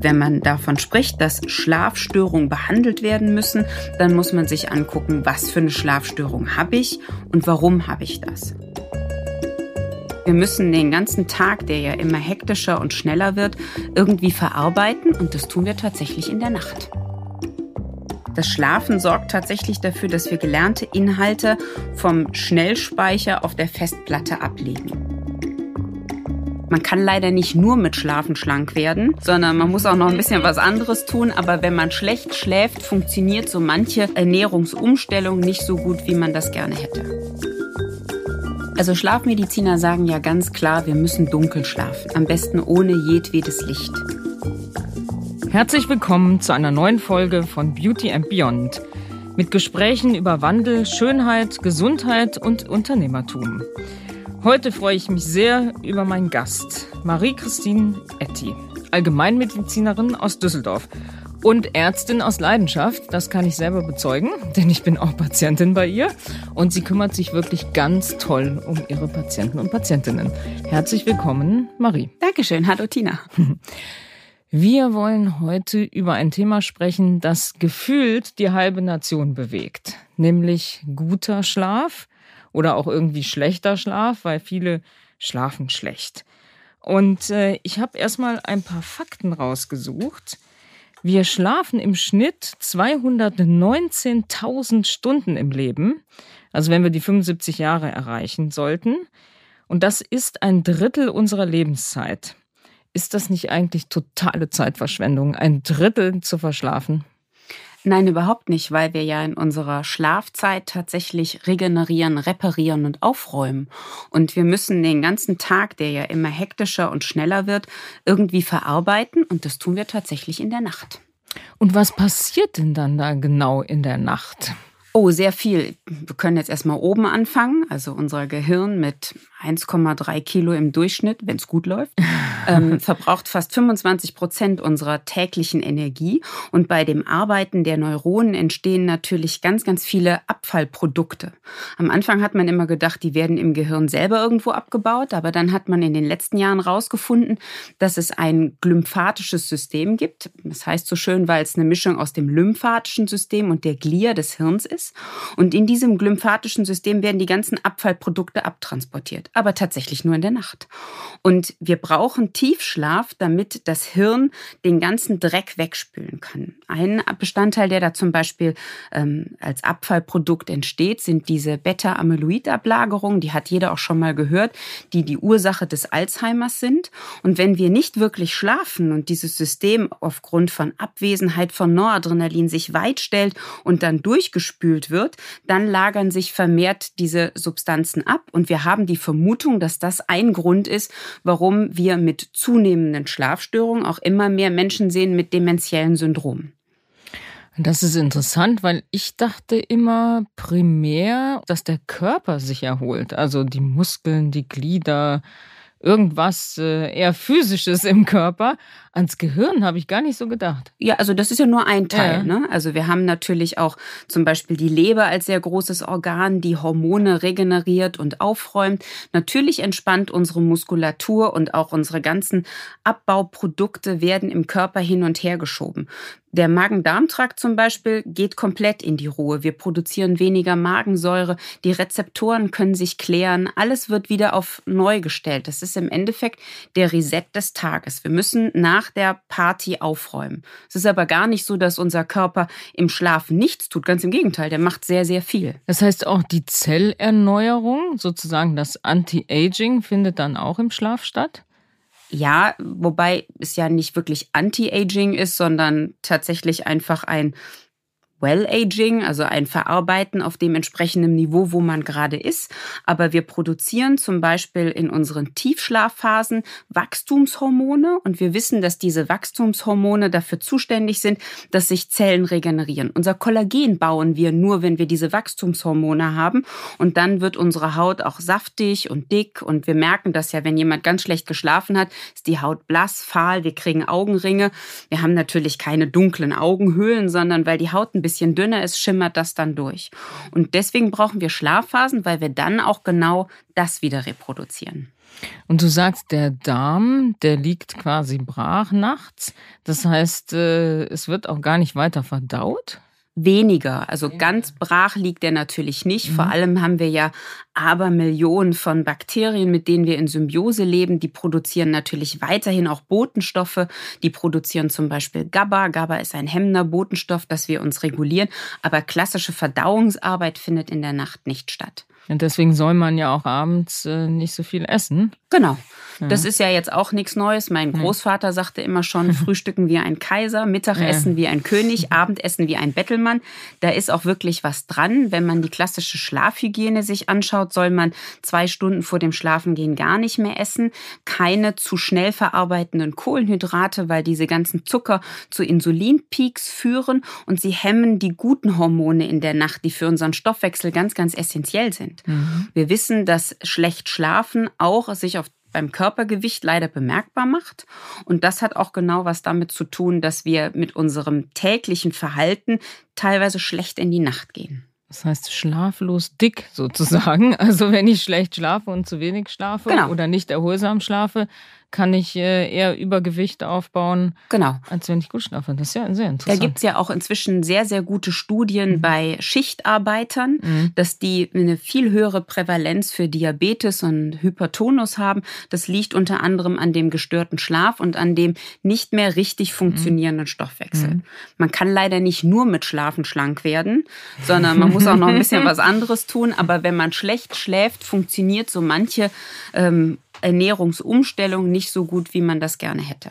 Wenn man davon spricht, dass Schlafstörungen behandelt werden müssen, dann muss man sich angucken, was für eine Schlafstörung habe ich und warum habe ich das. Wir müssen den ganzen Tag, der ja immer hektischer und schneller wird, irgendwie verarbeiten und das tun wir tatsächlich in der Nacht. Das Schlafen sorgt tatsächlich dafür, dass wir gelernte Inhalte vom Schnellspeicher auf der Festplatte ablegen. Man kann leider nicht nur mit Schlafen schlank werden, sondern man muss auch noch ein bisschen was anderes tun. Aber wenn man schlecht schläft, funktioniert so manche Ernährungsumstellung nicht so gut, wie man das gerne hätte. Also Schlafmediziner sagen ja ganz klar, wir müssen dunkel schlafen. Am besten ohne jedwedes Licht. Herzlich willkommen zu einer neuen Folge von Beauty and Beyond. Mit Gesprächen über Wandel, Schönheit, Gesundheit und Unternehmertum. Heute freue ich mich sehr über meinen Gast, Marie-Christine Etty, Allgemeinmedizinerin aus Düsseldorf und Ärztin aus Leidenschaft. Das kann ich selber bezeugen, denn ich bin auch Patientin bei ihr und sie kümmert sich wirklich ganz toll um ihre Patienten und Patientinnen. Herzlich willkommen, Marie. Dankeschön. Hallo, Tina. Wir wollen heute über ein Thema sprechen, das gefühlt die halbe Nation bewegt, nämlich guter Schlaf oder auch irgendwie schlechter Schlaf, weil viele schlafen schlecht. Und äh, ich habe erstmal ein paar Fakten rausgesucht. Wir schlafen im Schnitt 219.000 Stunden im Leben, also wenn wir die 75 Jahre erreichen sollten. Und das ist ein Drittel unserer Lebenszeit. Ist das nicht eigentlich totale Zeitverschwendung, ein Drittel zu verschlafen? Nein, überhaupt nicht, weil wir ja in unserer Schlafzeit tatsächlich regenerieren, reparieren und aufräumen. Und wir müssen den ganzen Tag, der ja immer hektischer und schneller wird, irgendwie verarbeiten. Und das tun wir tatsächlich in der Nacht. Und was passiert denn dann da genau in der Nacht? Oh, sehr viel. Wir können jetzt erstmal oben anfangen. Also unser Gehirn mit 1,3 Kilo im Durchschnitt, wenn es gut läuft, ähm, verbraucht fast 25 Prozent unserer täglichen Energie. Und bei dem Arbeiten der Neuronen entstehen natürlich ganz, ganz viele Abfallprodukte. Am Anfang hat man immer gedacht, die werden im Gehirn selber irgendwo abgebaut. Aber dann hat man in den letzten Jahren herausgefunden, dass es ein glymphatisches System gibt. Das heißt so schön, weil es eine Mischung aus dem lymphatischen System und der Glia des Hirns ist. Und in diesem glymphatischen System werden die ganzen Abfallprodukte abtransportiert aber tatsächlich nur in der Nacht. Und wir brauchen Tiefschlaf, damit das Hirn den ganzen Dreck wegspülen kann. Ein Bestandteil, der da zum Beispiel ähm, als Abfallprodukt entsteht, sind diese Beta-Amyloid-Ablagerungen. Die hat jeder auch schon mal gehört, die die Ursache des Alzheimers sind. Und wenn wir nicht wirklich schlafen und dieses System aufgrund von Abwesenheit von Noradrenalin sich weit stellt und dann durchgespült wird, dann lagern sich vermehrt diese Substanzen ab und wir haben die Vermutung, dass das ein Grund ist, warum wir mit zunehmenden Schlafstörungen auch immer mehr Menschen sehen mit dementiellen Syndromen. Das ist interessant, weil ich dachte immer primär, dass der Körper sich erholt, also die Muskeln, die Glieder, irgendwas äh, eher physisches im Körper. Ans Gehirn habe ich gar nicht so gedacht. Ja, also das ist ja nur ein Teil. Ja. Ne? Also wir haben natürlich auch zum Beispiel die Leber als sehr großes Organ, die Hormone regeneriert und aufräumt. Natürlich entspannt unsere Muskulatur und auch unsere ganzen Abbauprodukte werden im Körper hin und her geschoben. Der Magen-Darm-Trakt zum Beispiel geht komplett in die Ruhe. Wir produzieren weniger Magensäure, die Rezeptoren können sich klären, alles wird wieder auf neu gestellt. Das ist im Endeffekt der Reset des Tages. Wir müssen nach der Party aufräumen. Es ist aber gar nicht so, dass unser Körper im Schlaf nichts tut. Ganz im Gegenteil, der macht sehr, sehr viel. Das heißt auch die Zellerneuerung, sozusagen das Anti-Aging, findet dann auch im Schlaf statt? Ja, wobei es ja nicht wirklich Anti-Aging ist, sondern tatsächlich einfach ein Well-Aging, also ein Verarbeiten auf dem entsprechenden Niveau, wo man gerade ist. Aber wir produzieren zum Beispiel in unseren Tiefschlafphasen Wachstumshormone und wir wissen, dass diese Wachstumshormone dafür zuständig sind, dass sich Zellen regenerieren. Unser Kollagen bauen wir nur, wenn wir diese Wachstumshormone haben und dann wird unsere Haut auch saftig und dick und wir merken das ja, wenn jemand ganz schlecht geschlafen hat, ist die Haut blass, fahl, wir kriegen Augenringe. Wir haben natürlich keine dunklen Augenhöhlen, sondern weil die Haut ein bisschen bisschen dünner ist, schimmert das dann durch. Und deswegen brauchen wir Schlafphasen, weil wir dann auch genau das wieder reproduzieren. Und du sagst, der Darm, der liegt quasi brach nachts. Das heißt, äh, es wird auch gar nicht weiter verdaut? Weniger. Also ganz brach liegt er natürlich nicht. Mhm. Vor allem haben wir ja Abermillionen von Bakterien, mit denen wir in Symbiose leben. Die produzieren natürlich weiterhin auch Botenstoffe. Die produzieren zum Beispiel GABA. GABA ist ein hemmender Botenstoff, dass wir uns regulieren. Aber klassische Verdauungsarbeit findet in der Nacht nicht statt. Und deswegen soll man ja auch abends äh, nicht so viel essen. Genau. Ja. Das ist ja jetzt auch nichts Neues. Mein Großvater sagte immer schon, frühstücken wie ein Kaiser, Mittagessen ja. wie ein König, Abendessen wie ein Bettelmann. Da ist auch wirklich was dran. Wenn man die klassische Schlafhygiene sich anschaut, soll man zwei Stunden vor dem Schlafengehen gar nicht mehr essen. Keine zu schnell verarbeitenden Kohlenhydrate, weil diese ganzen Zucker zu Insulinpeaks führen und sie hemmen die guten Hormone in der Nacht, die für unseren Stoffwechsel ganz, ganz essentiell sind sind. Mhm. Wir wissen, dass schlecht schlafen auch sich auf beim Körpergewicht leider bemerkbar macht. Und das hat auch genau was damit zu tun, dass wir mit unserem täglichen Verhalten teilweise schlecht in die Nacht gehen. Das heißt schlaflos dick sozusagen. Also wenn ich schlecht schlafe und zu wenig schlafe genau. oder nicht erholsam schlafe, kann ich äh, eher Übergewicht aufbauen, genau. als wenn ich gut schlafe. Das ist ja sehr interessant. Da gibt es ja auch inzwischen sehr, sehr gute Studien mhm. bei Schichtarbeitern, mhm. dass die eine viel höhere Prävalenz für Diabetes und Hypertonus haben. Das liegt unter anderem an dem gestörten Schlaf und an dem nicht mehr richtig mhm. funktionierenden mhm. Stoffwechsel. Man kann leider nicht nur mit Schlafen schlank werden, sondern man muss auch noch ein bisschen was anderes tun. Aber wenn man schlecht schläft, funktioniert so manche ähm, Ernährungsumstellung nicht so gut, wie man das gerne hätte.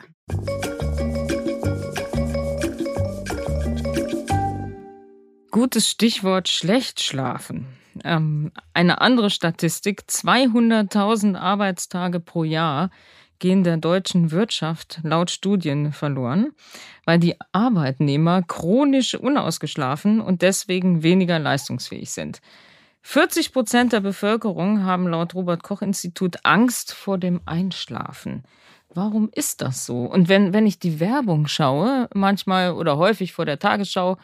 Gutes Stichwort schlecht schlafen. Ähm, eine andere Statistik, 200.000 Arbeitstage pro Jahr gehen der deutschen Wirtschaft laut Studien verloren, weil die Arbeitnehmer chronisch unausgeschlafen und deswegen weniger leistungsfähig sind. 40 Prozent der Bevölkerung haben laut Robert Koch Institut Angst vor dem Einschlafen. Warum ist das so? Und wenn, wenn ich die Werbung schaue, manchmal oder häufig vor der Tagesschau,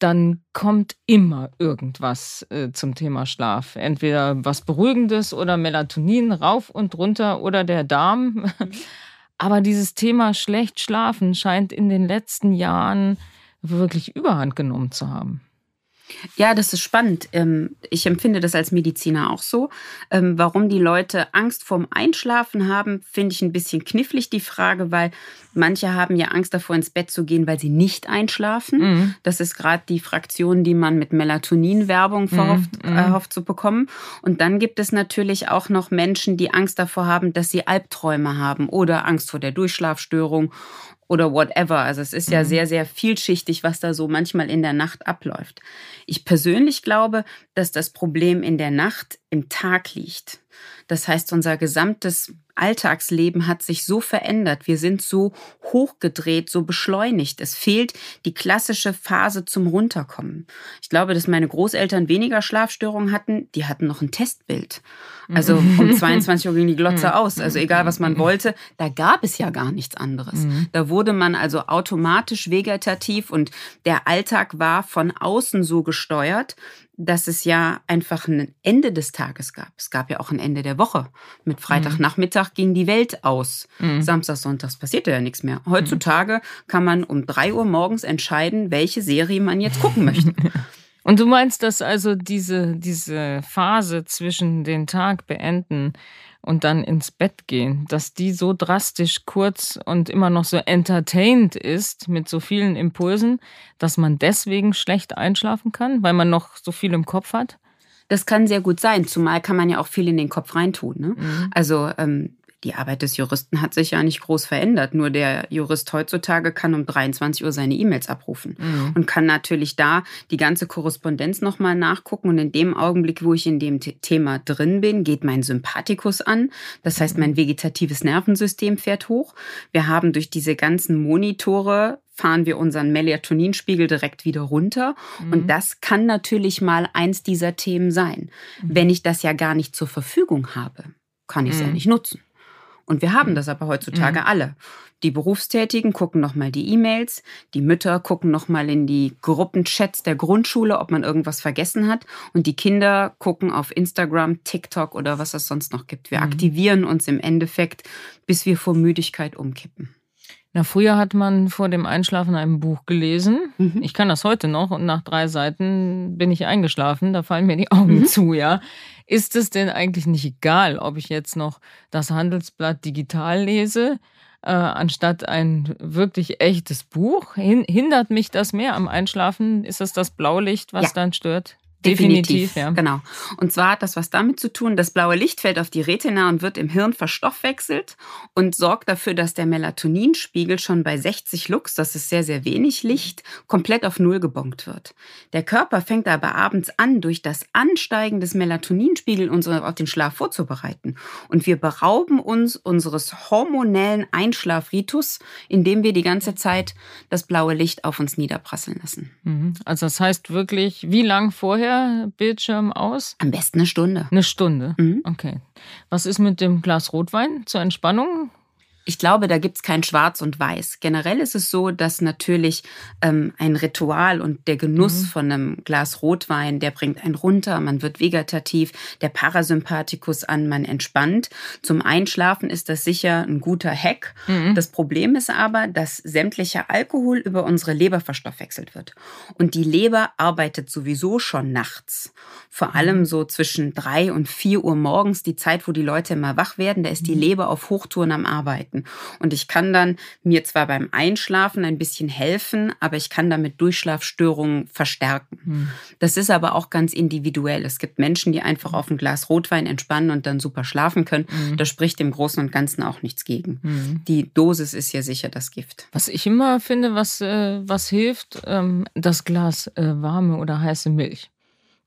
dann kommt immer irgendwas äh, zum Thema Schlaf. Entweder was Beruhigendes oder Melatonin rauf und runter oder der Darm. Aber dieses Thema schlecht schlafen scheint in den letzten Jahren wirklich überhand genommen zu haben. Ja, das ist spannend. Ähm, ich empfinde das als Mediziner auch so. Ähm, warum die Leute Angst vorm Einschlafen haben, finde ich ein bisschen knifflig, die Frage, weil manche haben ja Angst davor, ins Bett zu gehen, weil sie nicht einschlafen. Mhm. Das ist gerade die Fraktion, die man mit Melatonin-Werbung verhofft, mhm. äh, hofft zu bekommen. Und dann gibt es natürlich auch noch Menschen, die Angst davor haben, dass sie Albträume haben oder Angst vor der Durchschlafstörung oder whatever. Also es ist ja mhm. sehr, sehr vielschichtig, was da so manchmal in der Nacht abläuft. Ich persönlich glaube, dass das Problem in der Nacht im Tag liegt. Das heißt, unser gesamtes Alltagsleben hat sich so verändert. Wir sind so hochgedreht, so beschleunigt. Es fehlt die klassische Phase zum Runterkommen. Ich glaube, dass meine Großeltern weniger Schlafstörungen hatten. Die hatten noch ein Testbild. Also um 22 Uhr ging die Glotze mhm. aus. Also egal, was man mhm. wollte, da gab es ja gar nichts anderes. Mhm. Da wurde man also automatisch vegetativ und der Alltag war von außen so gesteuert, dass es ja einfach ein Ende des Tages gab. Es gab ja auch ein Ende der Woche. Mit Freitagnachmittag ging die Welt aus. Mhm. Samstag, Sonntags passierte ja nichts mehr. Heutzutage kann man um drei Uhr morgens entscheiden, welche Serie man jetzt gucken möchte. Und du meinst, dass also diese, diese Phase zwischen den Tag beenden und dann ins Bett gehen, dass die so drastisch kurz und immer noch so entertained ist mit so vielen Impulsen, dass man deswegen schlecht einschlafen kann, weil man noch so viel im Kopf hat? Das kann sehr gut sein, zumal kann man ja auch viel in den Kopf reintun. Ne? Mhm. Also ähm, die Arbeit des Juristen hat sich ja nicht groß verändert. Nur der Jurist heutzutage kann um 23 Uhr seine E-Mails abrufen mhm. und kann natürlich da die ganze Korrespondenz nochmal nachgucken. Und in dem Augenblick, wo ich in dem Thema drin bin, geht mein Sympathikus an. Das heißt, mein vegetatives Nervensystem fährt hoch. Wir haben durch diese ganzen Monitore fahren wir unseren Melatoninspiegel direkt wieder runter. Mhm. Und das kann natürlich mal eins dieser Themen sein. Mhm. Wenn ich das ja gar nicht zur Verfügung habe, kann ich es mhm. ja nicht nutzen. Und wir haben das aber heutzutage mhm. alle. Die Berufstätigen gucken nochmal die E-Mails, die Mütter gucken nochmal in die Gruppenchats der Grundschule, ob man irgendwas vergessen hat. Und die Kinder gucken auf Instagram, TikTok oder was es sonst noch gibt. Wir mhm. aktivieren uns im Endeffekt, bis wir vor Müdigkeit umkippen. Na, früher hat man vor dem Einschlafen ein Buch gelesen. Mhm. Ich kann das heute noch und nach drei Seiten bin ich eingeschlafen. Da fallen mir die Augen mhm. zu, ja. Ist es denn eigentlich nicht egal, ob ich jetzt noch das Handelsblatt digital lese, äh, anstatt ein wirklich echtes Buch? Hin hindert mich das mehr am Einschlafen? Ist es das Blaulicht, was ja. dann stört? Definitiv, ja. Genau. Und zwar hat das was damit zu tun, das blaue Licht fällt auf die Retina und wird im Hirn verstoffwechselt und sorgt dafür, dass der Melatoninspiegel schon bei 60 Lux, das ist sehr, sehr wenig Licht, komplett auf Null gebonkt wird. Der Körper fängt aber abends an, durch das Ansteigen des Melatoninspiegels uns auf den Schlaf vorzubereiten. Und wir berauben uns unseres hormonellen Einschlafritus, indem wir die ganze Zeit das blaue Licht auf uns niederprasseln lassen. Mhm. Also das heißt wirklich, wie lang vorher vorher Bildschirm aus? Am besten eine Stunde. Eine Stunde. Mhm. Okay. Was ist mit dem Glas Rotwein zur Entspannung? Ich glaube, da gibt es kein Schwarz und Weiß. Generell ist es so, dass natürlich ähm, ein Ritual und der Genuss mhm. von einem Glas Rotwein, der bringt einen runter, man wird vegetativ, der Parasympathikus an, man entspannt. Zum Einschlafen ist das sicher ein guter Hack. Mhm. Das Problem ist aber, dass sämtlicher Alkohol über unsere Leber verstoffwechselt wird. Und die Leber arbeitet sowieso schon nachts. Vor allem mhm. so zwischen drei und vier Uhr morgens, die Zeit, wo die Leute immer wach werden, da ist die mhm. Leber auf Hochtouren am Arbeiten arbeiten. Und ich kann dann mir zwar beim Einschlafen ein bisschen helfen, aber ich kann damit Durchschlafstörungen verstärken. Mhm. Das ist aber auch ganz individuell. Es gibt Menschen, die einfach auf ein Glas Rotwein entspannen und dann super schlafen können. Mhm. Da spricht im Großen und Ganzen auch nichts gegen. Mhm. Die Dosis ist ja sicher das Gift. Was ich immer finde, was, äh, was hilft, ähm, das Glas äh, warme oder heiße Milch.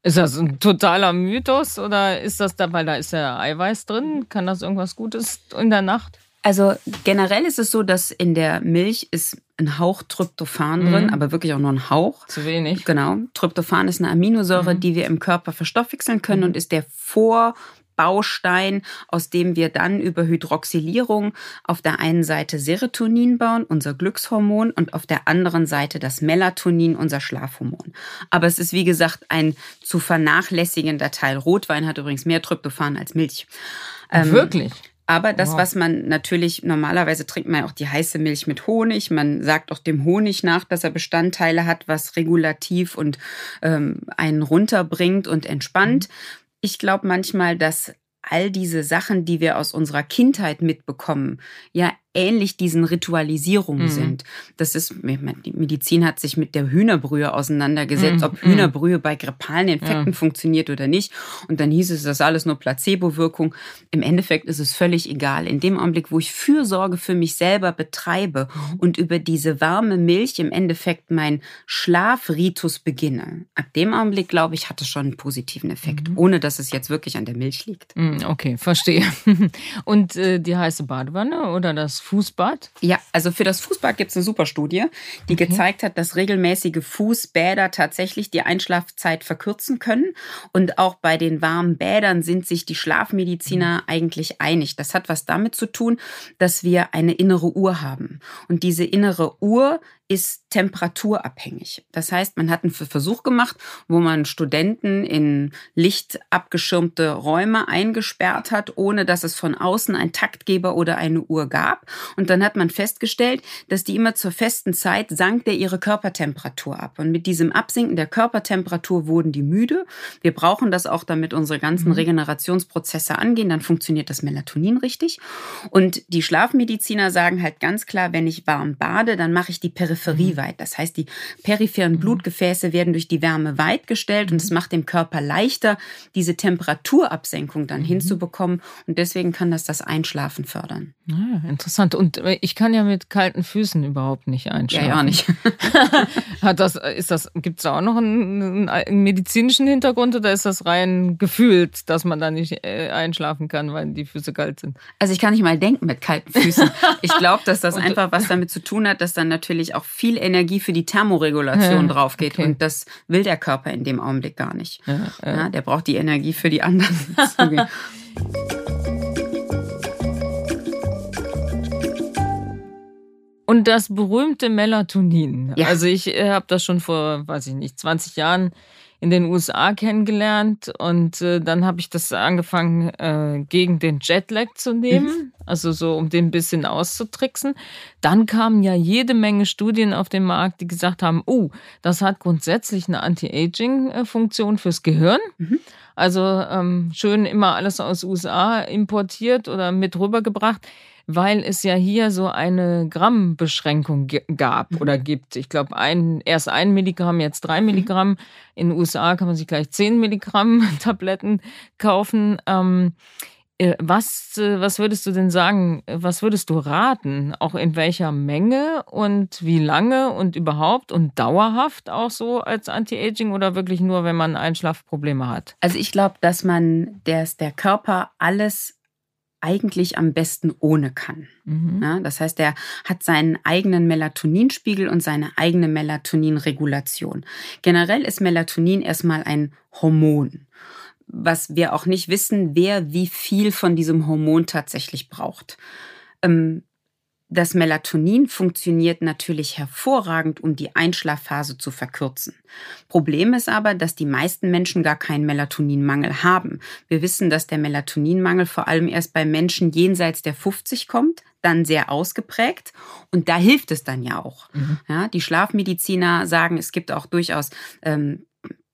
Ist das ein totaler Mythos oder ist das da, weil da ist ja Eiweiß drin? Kann das irgendwas Gutes in der Nacht? Also generell ist es so, dass in der Milch ist ein Hauch Tryptophan mhm. drin, aber wirklich auch nur ein Hauch. Zu wenig. Genau. Tryptophan ist eine Aminosäure, mhm. die wir im Körper verstoffwechseln können mhm. und ist der Vorbaustein, aus dem wir dann über Hydroxylierung auf der einen Seite Serotonin bauen, unser Glückshormon, und auf der anderen Seite das Melatonin, unser Schlafhormon. Aber es ist wie gesagt ein zu vernachlässigender Teil. Rotwein hat übrigens mehr Tryptophan als Milch. Ähm, Wirklich? Aber das, wow. was man natürlich normalerweise trinkt man ja auch die heiße Milch mit Honig. Man sagt auch dem Honig nach, dass er Bestandteile hat, was regulativ und ähm, einen runterbringt und entspannt. Mhm. Ich glaube manchmal, dass all diese Sachen, die wir aus unserer Kindheit mitbekommen, ja ähnlich diesen Ritualisierungen mhm. sind. Das ist, die Medizin hat sich mit der Hühnerbrühe auseinandergesetzt, mhm. ob Hühnerbrühe bei grippalen Infekten ja. funktioniert oder nicht. Und dann hieß es, das ist alles nur Placebo-Wirkung. Im Endeffekt ist es völlig egal. In dem Augenblick, wo ich Fürsorge für mich selber betreibe mhm. und über diese warme Milch im Endeffekt mein Schlafritus beginne, ab dem Augenblick, glaube ich, hat es schon einen positiven Effekt, mhm. ohne dass es jetzt wirklich an der Milch liegt. Mhm, okay, verstehe. Und äh, die heiße Badewanne oder das Fußbad? Ja, also für das Fußbad gibt es eine super Studie, die okay. gezeigt hat, dass regelmäßige Fußbäder tatsächlich die Einschlafzeit verkürzen können. Und auch bei den warmen Bädern sind sich die Schlafmediziner mhm. eigentlich einig. Das hat was damit zu tun, dass wir eine innere Uhr haben. Und diese innere Uhr ist temperaturabhängig. Das heißt, man hat einen Versuch gemacht, wo man Studenten in lichtabgeschirmte Räume eingesperrt hat, ohne dass es von außen einen Taktgeber oder eine Uhr gab. Und dann hat man festgestellt, dass die immer zur festen Zeit sank der ihre Körpertemperatur ab. Und mit diesem Absinken der Körpertemperatur wurden die müde. Wir brauchen das auch, damit unsere ganzen mhm. Regenerationsprozesse angehen. Dann funktioniert das Melatonin richtig. Und die Schlafmediziner sagen halt ganz klar, wenn ich warm bade, dann mache ich die Peripherie Peripherie mhm. weit. Das heißt, die peripheren mhm. Blutgefäße werden durch die Wärme weit gestellt und es mhm. macht dem Körper leichter, diese Temperaturabsenkung dann hinzubekommen. Und deswegen kann das das Einschlafen fördern. Ja, ah, interessant. Und äh, ich kann ja mit kalten Füßen überhaupt nicht einschlafen. Ja, ja nicht. Hat das, ist das, gibt es da auch noch einen, einen, medizinischen Hintergrund oder ist das rein gefühlt, dass man da nicht äh, einschlafen kann, weil die Füße kalt sind? Also ich kann nicht mal denken mit kalten Füßen. Ich glaube, dass das einfach was damit zu tun hat, dass dann natürlich auch auch viel Energie für die Thermoregulation ja, drauf geht. Okay. Und das will der Körper in dem Augenblick gar nicht. Ja, ja. der braucht die Energie für die anderen Und das berühmte Melatonin. Also ich äh, habe das schon vor, weiß ich nicht, 20 Jahren in den USA kennengelernt und äh, dann habe ich das angefangen äh, gegen den Jetlag zu nehmen, mhm. also so um den ein bisschen auszutricksen. Dann kamen ja jede Menge Studien auf den Markt, die gesagt haben, oh, das hat grundsätzlich eine Anti-Aging-Funktion fürs Gehirn. Mhm. Also ähm, schön immer alles aus USA importiert oder mit rübergebracht weil es ja hier so eine Grammbeschränkung gab mhm. oder gibt. Ich glaube, ein, erst ein Milligramm, jetzt drei mhm. Milligramm. In den USA kann man sich gleich zehn Milligramm Tabletten kaufen. Ähm, äh, was, äh, was würdest du denn sagen? Was würdest du raten? Auch in welcher Menge und wie lange und überhaupt und dauerhaft auch so als Anti-Aging oder wirklich nur, wenn man Einschlafprobleme hat? Also ich glaube, dass man, dass der Körper alles eigentlich am besten ohne kann. Mhm. Ja, das heißt, er hat seinen eigenen Melatoninspiegel und seine eigene Melatoninregulation. Generell ist Melatonin erstmal ein Hormon, was wir auch nicht wissen, wer wie viel von diesem Hormon tatsächlich braucht. Ähm, das Melatonin funktioniert natürlich hervorragend, um die Einschlafphase zu verkürzen. Problem ist aber, dass die meisten Menschen gar keinen Melatoninmangel haben. Wir wissen, dass der Melatoninmangel vor allem erst bei Menschen jenseits der 50 kommt, dann sehr ausgeprägt und da hilft es dann ja auch. Mhm. Ja, die Schlafmediziner sagen, es gibt auch durchaus ähm,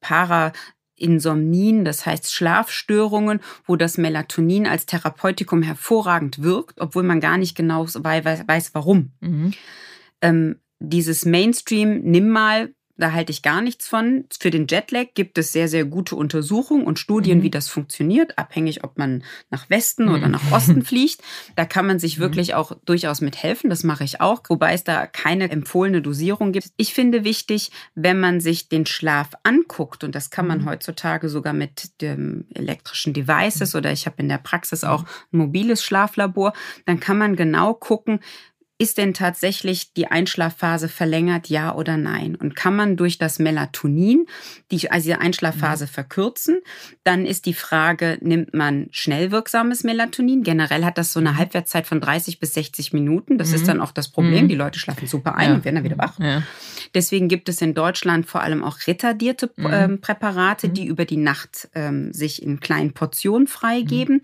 para Insomnien, das heißt Schlafstörungen, wo das Melatonin als Therapeutikum hervorragend wirkt, obwohl man gar nicht genau weiß, warum. Mhm. Ähm, dieses Mainstream, nimm mal da halte ich gar nichts von. Für den Jetlag gibt es sehr, sehr gute Untersuchungen und Studien, mhm. wie das funktioniert, abhängig, ob man nach Westen mhm. oder nach Osten fliegt. Da kann man sich mhm. wirklich auch durchaus mit helfen. Das mache ich auch, wobei es da keine empfohlene Dosierung gibt. Ich finde wichtig, wenn man sich den Schlaf anguckt, und das kann man mhm. heutzutage sogar mit dem elektrischen Devices oder ich habe in der Praxis auch ein mobiles Schlaflabor, dann kann man genau gucken, ist denn tatsächlich die Einschlafphase verlängert, ja oder nein? Und kann man durch das Melatonin die, also die Einschlafphase mhm. verkürzen? Dann ist die Frage, nimmt man schnell wirksames Melatonin? Generell hat das so eine mhm. Halbwertszeit von 30 bis 60 Minuten. Das mhm. ist dann auch das Problem. Mhm. Die Leute schlafen super ein ja. und werden dann wieder wach. Ja. Deswegen gibt es in Deutschland vor allem auch retardierte mhm. ähm, Präparate, die über die Nacht ähm, sich in kleinen Portionen freigeben.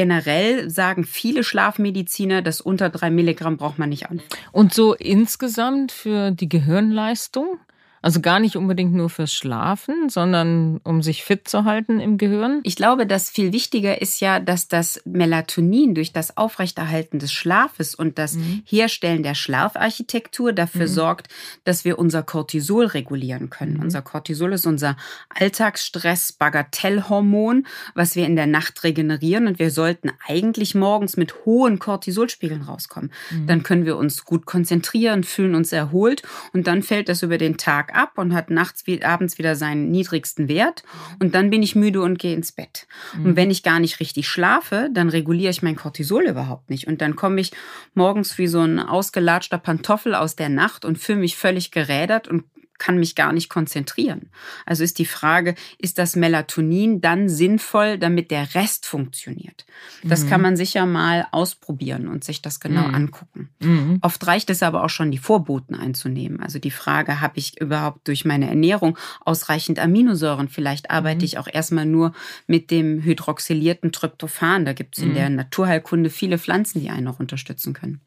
Generell sagen viele Schlafmediziner, dass unter drei Milligramm braucht man nicht an. Und so insgesamt für die Gehirnleistung? Also gar nicht unbedingt nur fürs Schlafen, sondern um sich fit zu halten im Gehirn? Ich glaube, das viel wichtiger ist ja, dass das Melatonin durch das Aufrechterhalten des Schlafes und das mhm. Herstellen der Schlafarchitektur dafür mhm. sorgt, dass wir unser Cortisol regulieren können. Mhm. Unser Cortisol ist unser Alltagsstress-Bagatellhormon, was wir in der Nacht regenerieren und wir sollten eigentlich morgens mit hohen Cortisolspiegeln rauskommen. Mhm. Dann können wir uns gut konzentrieren, fühlen uns erholt und dann fällt das über den Tag ab und hat nachts wie abends wieder seinen niedrigsten Wert und dann bin ich müde und gehe ins Bett. Mhm. Und wenn ich gar nicht richtig schlafe, dann reguliere ich mein Cortisol überhaupt nicht und dann komme ich morgens wie so ein ausgelatschter Pantoffel aus der Nacht und fühle mich völlig gerädert und kann mich gar nicht konzentrieren. Also ist die Frage, ist das Melatonin dann sinnvoll, damit der Rest funktioniert? Das mhm. kann man sicher mal ausprobieren und sich das genau mhm. angucken. Mhm. Oft reicht es aber auch schon, die Vorboten einzunehmen. Also die Frage, habe ich überhaupt durch meine Ernährung ausreichend Aminosäuren? Vielleicht arbeite mhm. ich auch erstmal nur mit dem hydroxylierten Tryptophan. Da gibt es in mhm. der Naturheilkunde viele Pflanzen, die einen noch unterstützen können.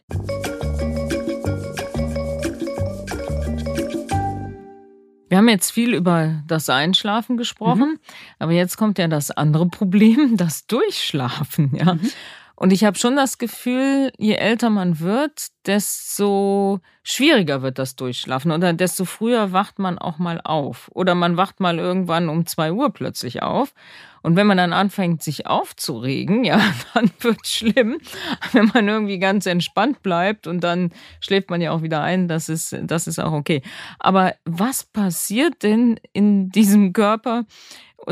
Wir haben jetzt viel über das Einschlafen gesprochen, mhm. aber jetzt kommt ja das andere Problem, das Durchschlafen, ja. Mhm. Und ich habe schon das Gefühl, je älter man wird, desto schwieriger wird das Durchschlafen oder desto früher wacht man auch mal auf. Oder man wacht mal irgendwann um zwei Uhr plötzlich auf. Und wenn man dann anfängt, sich aufzuregen, ja, dann wird schlimm. Wenn man irgendwie ganz entspannt bleibt und dann schläft man ja auch wieder ein, das ist, das ist auch okay. Aber was passiert denn in diesem Körper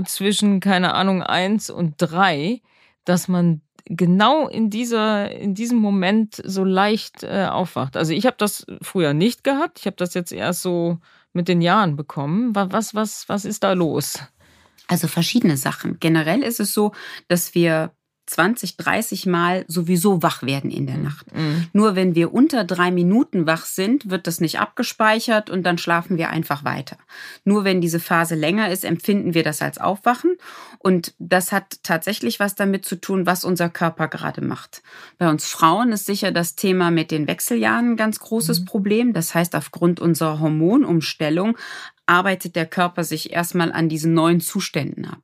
zwischen, keine Ahnung, eins und drei, dass man genau in dieser in diesem Moment so leicht äh, aufwacht. Also ich habe das früher nicht gehabt. Ich habe das jetzt erst so mit den Jahren bekommen. Was was was ist da los? Also verschiedene Sachen. Generell ist es so, dass wir 20, 30 Mal sowieso wach werden in der mhm. Nacht. Mhm. Nur wenn wir unter drei Minuten wach sind, wird das nicht abgespeichert und dann schlafen wir einfach weiter. Nur wenn diese Phase länger ist, empfinden wir das als Aufwachen. Und das hat tatsächlich was damit zu tun, was unser Körper gerade macht. Bei uns Frauen ist sicher das Thema mit den Wechseljahren ein ganz großes mhm. Problem. Das heißt, aufgrund unserer Hormonumstellung arbeitet der Körper sich erstmal an diesen neuen Zuständen ab.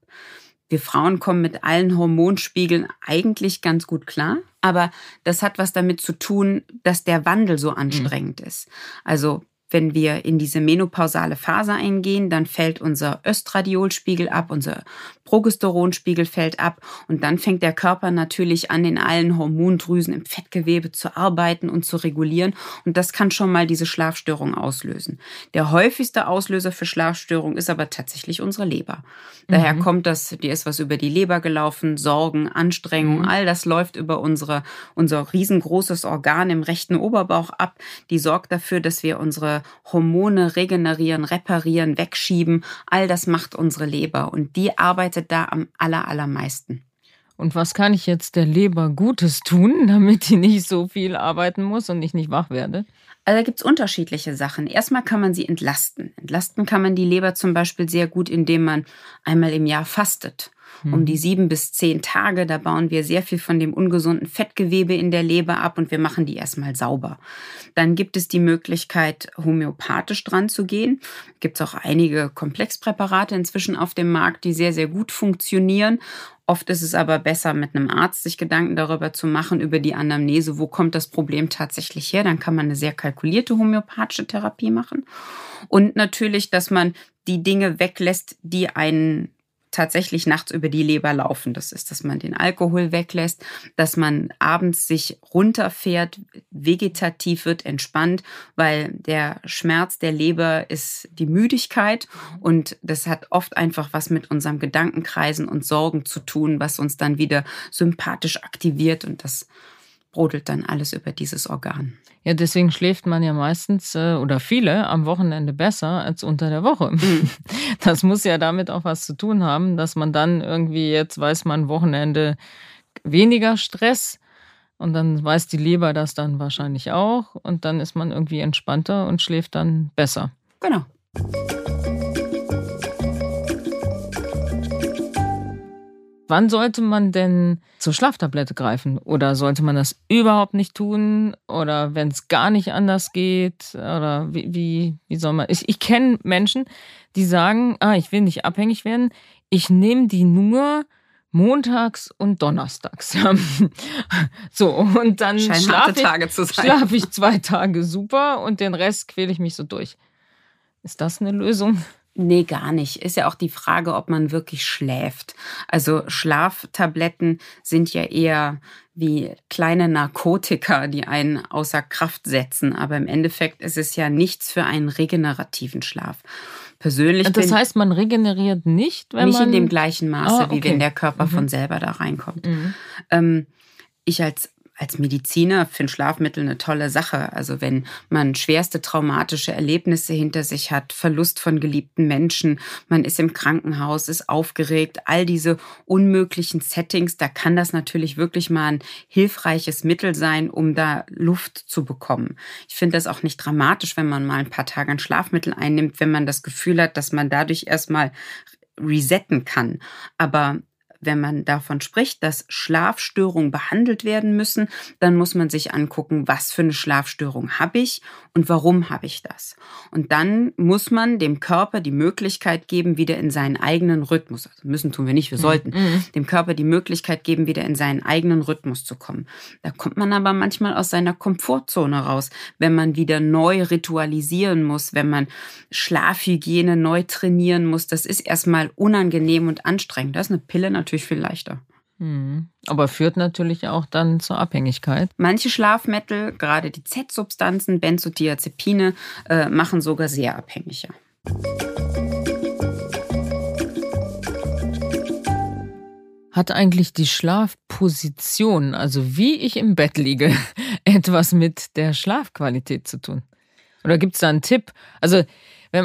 Wir Frauen kommen mit allen Hormonspiegeln eigentlich ganz gut klar, aber das hat was damit zu tun, dass der Wandel so anstrengend mhm. ist. Also wenn wir in diese menopausale Phase eingehen, dann fällt unser Östradiolspiegel ab, unser Progesteronspiegel fällt ab und dann fängt der Körper natürlich an, in allen Hormondrüsen im Fettgewebe zu arbeiten und zu regulieren und das kann schon mal diese Schlafstörung auslösen. Der häufigste Auslöser für Schlafstörung ist aber tatsächlich unsere Leber. Daher mhm. kommt das, dir ist was über die Leber gelaufen, Sorgen, Anstrengung, mhm. all das läuft über unsere, unser riesengroßes Organ im rechten Oberbauch ab. Die sorgt dafür, dass wir unsere Hormone regenerieren, reparieren, wegschieben. All das macht unsere Leber und die arbeitet da am aller, allermeisten. Und was kann ich jetzt der Leber Gutes tun, damit die nicht so viel arbeiten muss und ich nicht wach werde? Also da gibt es unterschiedliche Sachen. Erstmal kann man sie entlasten. Entlasten kann man die Leber zum Beispiel sehr gut, indem man einmal im Jahr fastet um die mhm. sieben bis zehn Tage. Da bauen wir sehr viel von dem ungesunden Fettgewebe in der Leber ab und wir machen die erstmal sauber. Dann gibt es die Möglichkeit, homöopathisch dran zu gehen. Gibt es auch einige Komplexpräparate inzwischen auf dem Markt, die sehr, sehr gut funktionieren. Oft ist es aber besser, mit einem Arzt sich Gedanken darüber zu machen, über die Anamnese, wo kommt das Problem tatsächlich her. Dann kann man eine sehr kalkulierte homöopathische Therapie machen. Und natürlich, dass man die Dinge weglässt, die einen tatsächlich nachts über die Leber laufen. Das ist, dass man den Alkohol weglässt, dass man abends sich runterfährt, vegetativ wird, entspannt, weil der Schmerz der Leber ist die Müdigkeit und das hat oft einfach was mit unserem Gedankenkreisen und Sorgen zu tun, was uns dann wieder sympathisch aktiviert und das brodelt dann alles über dieses Organ. Ja, deswegen schläft man ja meistens äh, oder viele am Wochenende besser als unter der Woche. Mhm. Das muss ja damit auch was zu tun haben, dass man dann irgendwie, jetzt weiß man, Wochenende weniger Stress und dann weiß die Leber das dann wahrscheinlich auch und dann ist man irgendwie entspannter und schläft dann besser. Genau. Wann sollte man denn zur Schlaftablette greifen? Oder sollte man das überhaupt nicht tun? Oder wenn es gar nicht anders geht? Oder wie, wie, wie soll man? Ich, ich kenne Menschen, die sagen, ah, ich will nicht abhängig werden. Ich nehme die nur montags und donnerstags. so, und dann schlafe ich, schlaf ich zwei Tage super und den Rest quäle ich mich so durch. Ist das eine Lösung? Nee, gar nicht. Ist ja auch die Frage, ob man wirklich schläft. Also Schlaftabletten sind ja eher wie kleine Narkotika, die einen außer Kraft setzen. Aber im Endeffekt ist es ja nichts für einen regenerativen Schlaf. Persönlich. Das heißt, man regeneriert nicht, wenn nicht man. Nicht in dem gleichen Maße, oh, okay. wie wenn der Körper mhm. von selber da reinkommt. Mhm. Ähm, ich als als Mediziner finde Schlafmittel eine tolle Sache. Also wenn man schwerste traumatische Erlebnisse hinter sich hat, Verlust von geliebten Menschen, man ist im Krankenhaus, ist aufgeregt, all diese unmöglichen Settings, da kann das natürlich wirklich mal ein hilfreiches Mittel sein, um da Luft zu bekommen. Ich finde das auch nicht dramatisch, wenn man mal ein paar Tage ein Schlafmittel einnimmt, wenn man das Gefühl hat, dass man dadurch erstmal resetten kann. Aber wenn man davon spricht, dass Schlafstörungen behandelt werden müssen, dann muss man sich angucken, was für eine Schlafstörung habe ich und warum habe ich das. Und dann muss man dem Körper die Möglichkeit geben, wieder in seinen eigenen Rhythmus, also müssen tun wir nicht, wir mhm. sollten, mhm. dem Körper die Möglichkeit geben, wieder in seinen eigenen Rhythmus zu kommen. Da kommt man aber manchmal aus seiner Komfortzone raus, wenn man wieder neu ritualisieren muss, wenn man Schlafhygiene neu trainieren muss. Das ist erstmal unangenehm und anstrengend. Das ist eine Pille natürlich natürlich viel leichter. Hm. Aber führt natürlich auch dann zur Abhängigkeit. Manche Schlafmittel, gerade die Z-Substanzen, Benzodiazepine, äh, machen sogar sehr abhängiger. Hat eigentlich die Schlafposition, also wie ich im Bett liege, etwas mit der Schlafqualität zu tun? Oder gibt es da einen Tipp? Also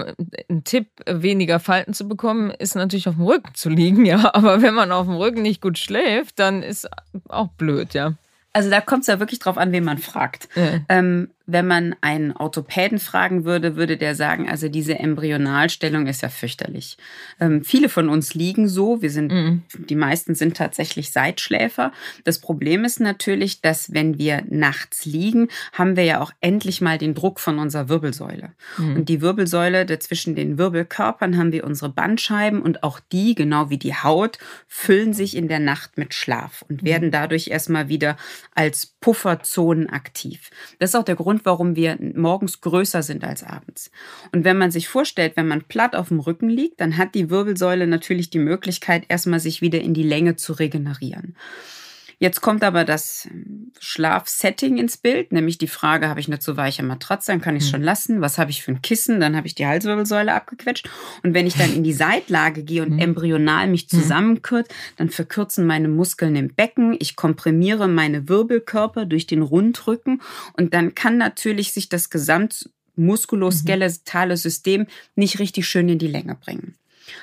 wenn, ein Tipp, weniger Falten zu bekommen, ist natürlich auf dem Rücken zu liegen, ja. Aber wenn man auf dem Rücken nicht gut schläft, dann ist auch blöd, ja. Also da kommt es ja wirklich drauf an, wen man fragt. Ja. Ähm, wenn man einen Orthopäden fragen würde, würde der sagen, also diese Embryonalstellung ist ja fürchterlich. Ähm, viele von uns liegen so, wir sind, mhm. die meisten sind tatsächlich Seitschläfer. Das Problem ist natürlich, dass wenn wir nachts liegen, haben wir ja auch endlich mal den Druck von unserer Wirbelsäule. Mhm. Und die Wirbelsäule, dazwischen den Wirbelkörpern haben wir unsere Bandscheiben und auch die, genau wie die Haut, füllen sich in der Nacht mit Schlaf und mhm. werden dadurch erstmal wieder als Pufferzonen aktiv. Das ist auch der Grund, warum wir morgens größer sind als abends. Und wenn man sich vorstellt, wenn man platt auf dem Rücken liegt, dann hat die Wirbelsäule natürlich die Möglichkeit, erstmal sich wieder in die Länge zu regenerieren. Jetzt kommt aber das Schlafsetting ins Bild, nämlich die Frage, habe ich eine zu weiche Matratze, dann kann ich es hm. schon lassen. Was habe ich für ein Kissen? Dann habe ich die Halswirbelsäule abgequetscht. Und wenn ich dann in die Seitlage gehe und hm. embryonal mich hm. zusammenkürze, dann verkürzen meine Muskeln im Becken. Ich komprimiere meine Wirbelkörper durch den Rundrücken und dann kann natürlich sich das Gesamtmuskuloskeletale System nicht richtig schön in die Länge bringen.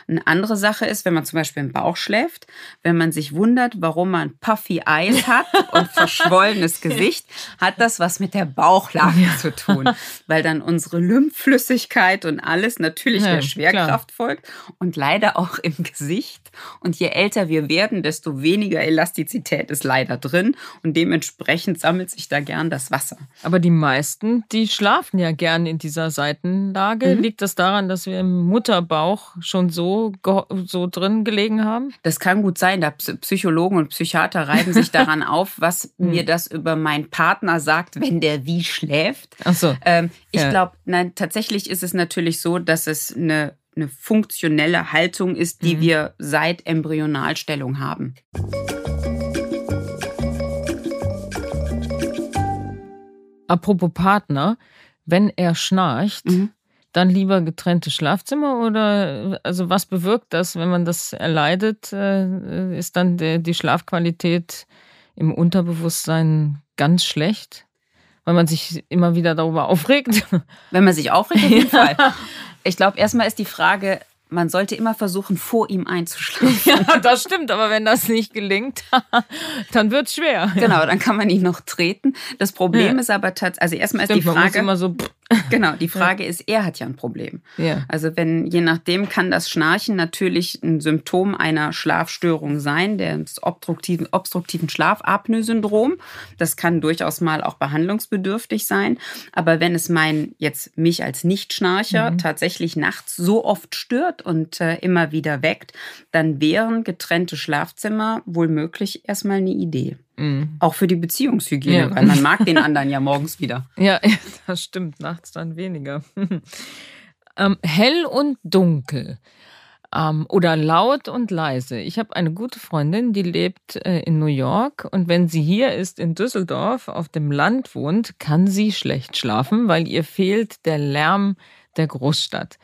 Eine andere Sache ist, wenn man zum Beispiel im Bauch schläft, wenn man sich wundert, warum man puffy Eyes hat und verschwollenes Gesicht, hat das was mit der Bauchlage ja. zu tun, weil dann unsere Lymphflüssigkeit und alles natürlich ja, der Schwerkraft klar. folgt und leider auch im Gesicht. Und je älter wir werden, desto weniger Elastizität ist leider drin und dementsprechend sammelt sich da gern das Wasser. Aber die meisten, die schlafen ja gern in dieser Seitenlage. Mhm. Liegt das daran, dass wir im Mutterbauch schon so so, so drin gelegen haben? Das kann gut sein. Da Psychologen und Psychiater reiben sich daran auf, was hm. mir das über meinen Partner sagt, wenn der wie schläft. Ach so. Ähm, ich ja. glaube, nein, tatsächlich ist es natürlich so, dass es eine, eine funktionelle Haltung ist, die mhm. wir seit Embryonalstellung haben. Apropos Partner, wenn er schnarcht, mhm dann lieber getrennte Schlafzimmer oder also was bewirkt das, wenn man das erleidet? Äh, ist dann die Schlafqualität im Unterbewusstsein ganz schlecht, weil man sich immer wieder darüber aufregt? Wenn man sich aufregt, auf jeden Fall. Ich glaube, erstmal ist die Frage, man sollte immer versuchen, vor ihm einzuschlafen. Ja, das stimmt, aber wenn das nicht gelingt, dann wird es schwer. Genau, dann kann man ihn noch treten. Das Problem ja. ist aber tatsächlich, also erstmal ist die Frage. immer so Genau, die Frage ja. ist, er hat ja ein Problem. Ja. Also wenn, je nachdem kann das Schnarchen natürlich ein Symptom einer Schlafstörung sein, des obstruktiven, obstruktiven Schlafapnoe-Syndrom. Das kann durchaus mal auch behandlungsbedürftig sein. Aber wenn es mein, jetzt mich als Nichtschnarcher mhm. tatsächlich nachts so oft stört und äh, immer wieder weckt, dann wären getrennte Schlafzimmer wohl möglich erstmal eine Idee. Mhm. Auch für die Beziehungshygiene, ja. weil man mag den anderen ja morgens wieder. Ja, das stimmt, nachts dann weniger. ähm, hell und dunkel ähm, oder laut und leise. Ich habe eine gute Freundin, die lebt äh, in New York und wenn sie hier ist in Düsseldorf auf dem Land wohnt, kann sie schlecht schlafen, weil ihr fehlt der Lärm der Großstadt.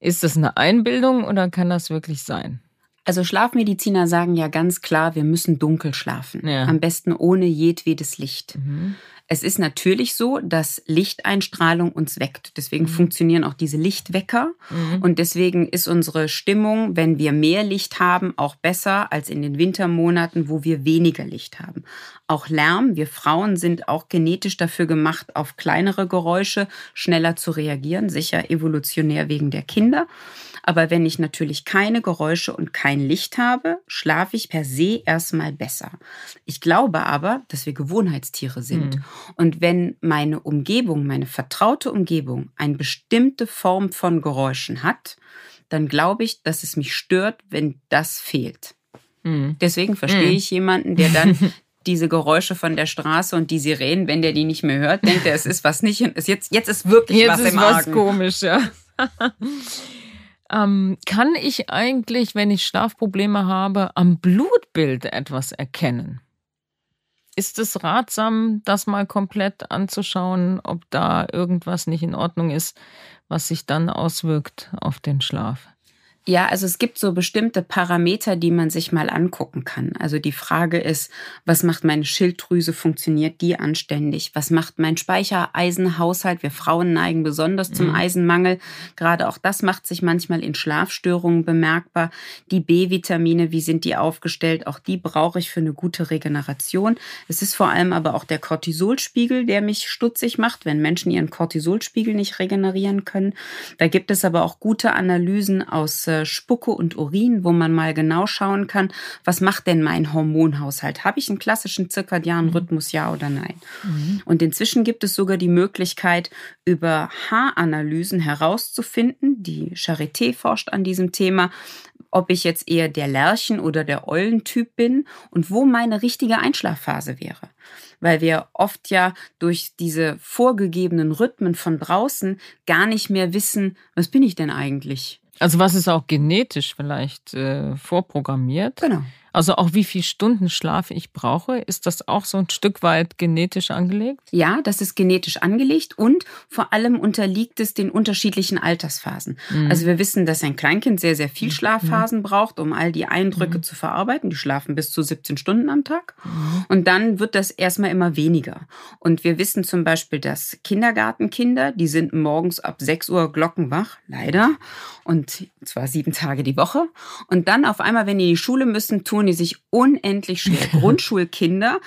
Ist das eine Einbildung oder kann das wirklich sein? Also Schlafmediziner sagen ja ganz klar, wir müssen dunkel schlafen. Ja. Am besten ohne jedwedes Licht. Mhm. Es ist natürlich so, dass Lichteinstrahlung uns weckt. Deswegen mhm. funktionieren auch diese Lichtwecker. Mhm. Und deswegen ist unsere Stimmung, wenn wir mehr Licht haben, auch besser als in den Wintermonaten, wo wir weniger Licht haben. Auch Lärm. Wir Frauen sind auch genetisch dafür gemacht, auf kleinere Geräusche schneller zu reagieren. Sicher evolutionär wegen der Kinder. Aber wenn ich natürlich keine Geräusche und kein Licht habe, schlafe ich per se erstmal besser. Ich glaube aber, dass wir Gewohnheitstiere sind. Mhm. Und wenn meine Umgebung, meine vertraute Umgebung, eine bestimmte Form von Geräuschen hat, dann glaube ich, dass es mich stört, wenn das fehlt. Mhm. Deswegen verstehe mhm. ich jemanden, der dann diese Geräusche von der Straße und die Sirenen, wenn der die nicht mehr hört, denkt er, es ist was nicht, jetzt, jetzt ist wirklich jetzt was ist im was Argen. komisch, ja. Ähm, kann ich eigentlich, wenn ich Schlafprobleme habe, am Blutbild etwas erkennen? Ist es ratsam, das mal komplett anzuschauen, ob da irgendwas nicht in Ordnung ist, was sich dann auswirkt auf den Schlaf? Ja, also es gibt so bestimmte Parameter, die man sich mal angucken kann. Also die Frage ist, was macht meine Schilddrüse, funktioniert die anständig? Was macht mein Speichereisenhaushalt? Wir Frauen neigen besonders zum mhm. Eisenmangel. Gerade auch das macht sich manchmal in Schlafstörungen bemerkbar. Die B-Vitamine, wie sind die aufgestellt? Auch die brauche ich für eine gute Regeneration. Es ist vor allem aber auch der Cortisolspiegel, der mich stutzig macht, wenn Menschen ihren Cortisolspiegel nicht regenerieren können. Da gibt es aber auch gute Analysen aus äh, Spucke und Urin, wo man mal genau schauen kann, was macht denn mein Hormonhaushalt? Habe ich einen klassischen zirkadianen mhm. Rhythmus, ja oder nein? Mhm. Und inzwischen gibt es sogar die Möglichkeit, über Haaranalysen herauszufinden, die Charité forscht an diesem Thema, ob ich jetzt eher der Lerchen- oder der Eulentyp bin und wo meine richtige Einschlafphase wäre. Weil wir oft ja durch diese vorgegebenen Rhythmen von draußen gar nicht mehr wissen, was bin ich denn eigentlich? Also was ist auch genetisch vielleicht äh, vorprogrammiert? Genau. Also auch wie viele Stunden Schlaf ich brauche, ist das auch so ein Stück weit genetisch angelegt? Ja, das ist genetisch angelegt und vor allem unterliegt es den unterschiedlichen Altersphasen. Mhm. Also wir wissen, dass ein Kleinkind sehr, sehr viel mhm. Schlafphasen mhm. braucht, um all die Eindrücke mhm. zu verarbeiten. Die schlafen bis zu 17 Stunden am Tag. Mhm. Und dann wird das erstmal immer weniger. Und wir wissen zum Beispiel, dass Kindergartenkinder, die sind morgens ab 6 Uhr glockenwach, leider. Und zwar sieben Tage die Woche. Und dann auf einmal, wenn die in die Schule müssen, tun tun die sich unendlich schwer. Grundschulkinder